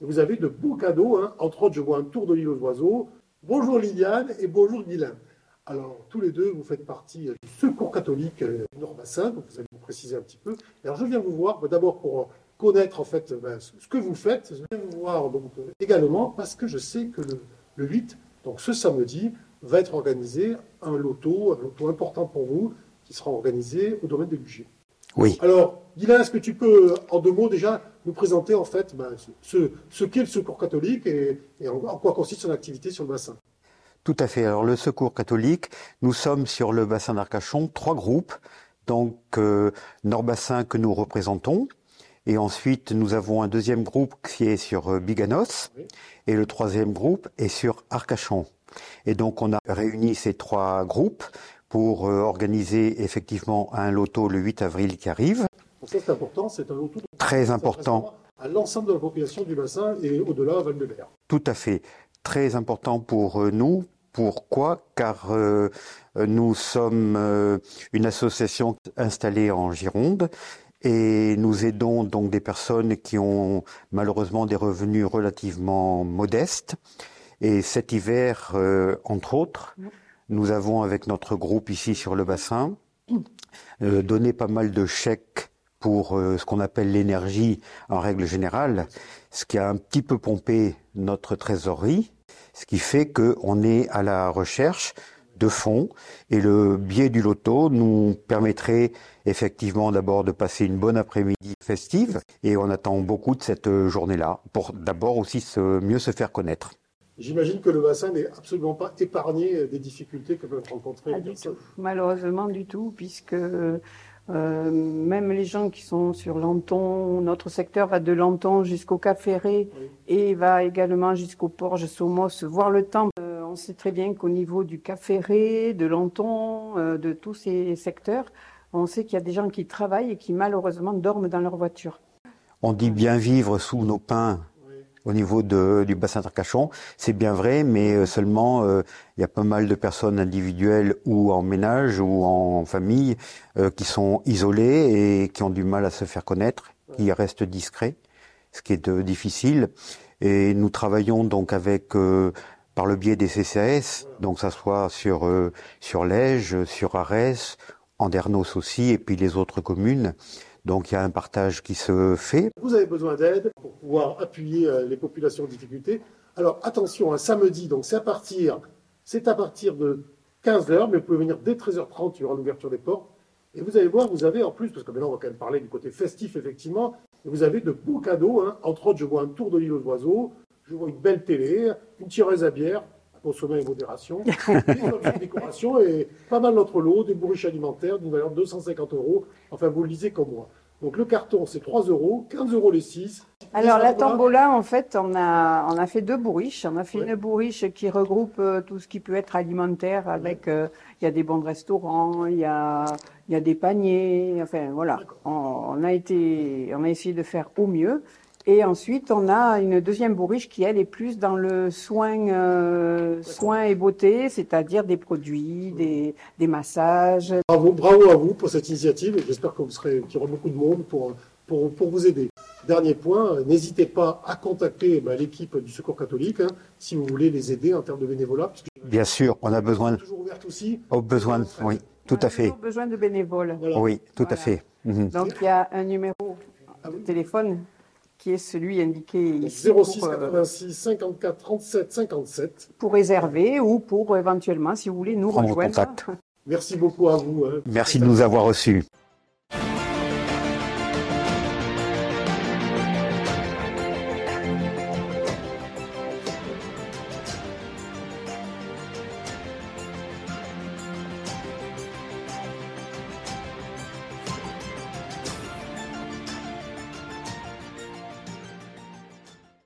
Vous avez de beaux cadeaux, hein. entre autres, je vois un tour de l'île aux oiseaux. Bonjour Liliane et bonjour Guylain. Alors, tous les deux, vous faites partie du Secours catholique euh, Nord-Bassin, donc vous allez vous préciser un petit peu. Alors, je viens vous voir, bah, d'abord pour connaître en fait bah, ce que vous faites. Je viens vous voir donc, euh, également parce que je sais que le, le 8, donc ce samedi, va être organisé un loto, un loto important pour vous, qui sera organisé au domaine de l'UG. Oui. Alors, Guylain, est-ce que tu peux, en deux mots, déjà nous présenter en fait ben, ce, ce qu'est le Secours catholique et, et en, en, quoi consiste son activité sur le bassin? Tout à fait. Alors, le Secours catholique, nous sommes sur le bassin d'Arcachon, trois groupes. Donc, euh, Nord-Bassin que nous représentons. Et ensuite, nous avons un deuxième groupe qui est sur euh, Biganos. Et le troisième groupe est sur Arcachon. Et donc, on a réuni ces trois groupes pour euh, organiser effectivement un loto le 8 avril qui arrive. Ça, c'est important, c'est un loto très important à l'ensemble de la population du bassin et au-delà à Val-de-Mer. Tout à fait. Très important pour euh, nous. Pourquoi? Car euh, nous sommes euh, une association installée en Gironde et nous aidons donc des personnes qui ont malheureusement des revenus relativement modestes. Et cet hiver, euh, entre autres, nous avons avec notre groupe ici sur le bassin euh, donné pas mal de chèques pour euh, ce qu'on appelle l'énergie en règle générale, ce qui a un petit peu pompé notre trésorerie, ce qui fait qu'on est à la recherche de fonds et le biais du loto nous permettrait effectivement d'abord de passer une bonne après-midi festive et on attend beaucoup de cette journée-là pour d'abord aussi se, mieux se faire connaître. J'imagine que le bassin n'est absolument pas épargné des difficultés que peuvent rencontrer pas les du personnes. tout. Malheureusement du tout, puisque euh, même les gens qui sont sur Lanton, notre secteur va de Lanton jusqu'au Cap Ferré Oui. et va également jusqu'au Porge Somos, voir le temps. Euh, on sait très bien qu'au niveau du Cap Ferré, de Lanton, euh, de tous ces secteurs, on sait qu'il y a des gens qui travaillent et qui malheureusement dorment dans leur voiture. On dit bien vivre sous nos pins Oui. Au niveau de, du bassin d'Arcachon. C'est bien vrai, mais euh, seulement euh, il y a pas mal de personnes individuelles ou en ménage ou en famille euh, qui sont isolées et qui ont du mal à se faire connaître, qui restent discrets, ce qui est euh, difficile. Et nous travaillons donc avec euh, par le biais des CCAS, donc ça soit sur euh, sur Lège, sur Arès, Andernos aussi, et puis les autres communes. Donc il y a un partage qui se fait. Vous avez besoin d'aide pour pouvoir appuyer euh, les populations en difficulté. Alors attention, un samedi, donc c'est à partir, c'est à partir de 15h, mais vous pouvez venir dès 13h30, il y aura l'ouverture des portes. Et vous allez voir, vous avez en plus, parce que maintenant on va quand même parler du côté festif effectivement, vous avez de beaux cadeaux. hein. Entre autres, je vois un tour de l'île aux oiseaux, je vois une belle télé, une tireuse à bière, consommer avec modération, des objets de décoration et pas mal d'autres lots, des bourriches alimentaires d'une valeur de 250 euros. Enfin, vous le lisez comme moi. Donc le carton, c'est 3 euros, 15 euros les 6. Alors la tombola, en fait, on a on a fait deux bourriches. On a fait Ouais. une bourriche qui regroupe euh, tout ce qui peut être alimentaire, avec euh, il y a des bons de restaurant, il y a y a des paniers, enfin voilà. On a été on a essayé de faire au mieux. Et ensuite, on a une deuxième bourriche qui, elle, est plus dans le soin, euh, soin et beauté, c'est-à-dire des produits, des, des massages, Bravo, bravo à vous pour cette initiative et j'espère que vous serez, qu'il y aura beaucoup de monde pour, pour, pour vous aider. Dernier point, n'hésitez pas à contacter bah, l'équipe du Secours catholique hein, si vous voulez les aider en termes de bénévolat. Puisque Bien sûr, on a besoin, toujours ouverte aussi. au besoin, oui, tout On a à fait. besoin de bénévoles. Voilà. Oui, tout Voilà. à fait. Mhm. Donc il y a un numéro Ah de oui. téléphone qui est celui indiqué ici 06 pour, euh, 86 54 37 57. pour réserver ou pour éventuellement, si vous voulez, nous Prendre rejoindre. contact. Merci beaucoup à vous. hein. Merci de nous avoir reçus.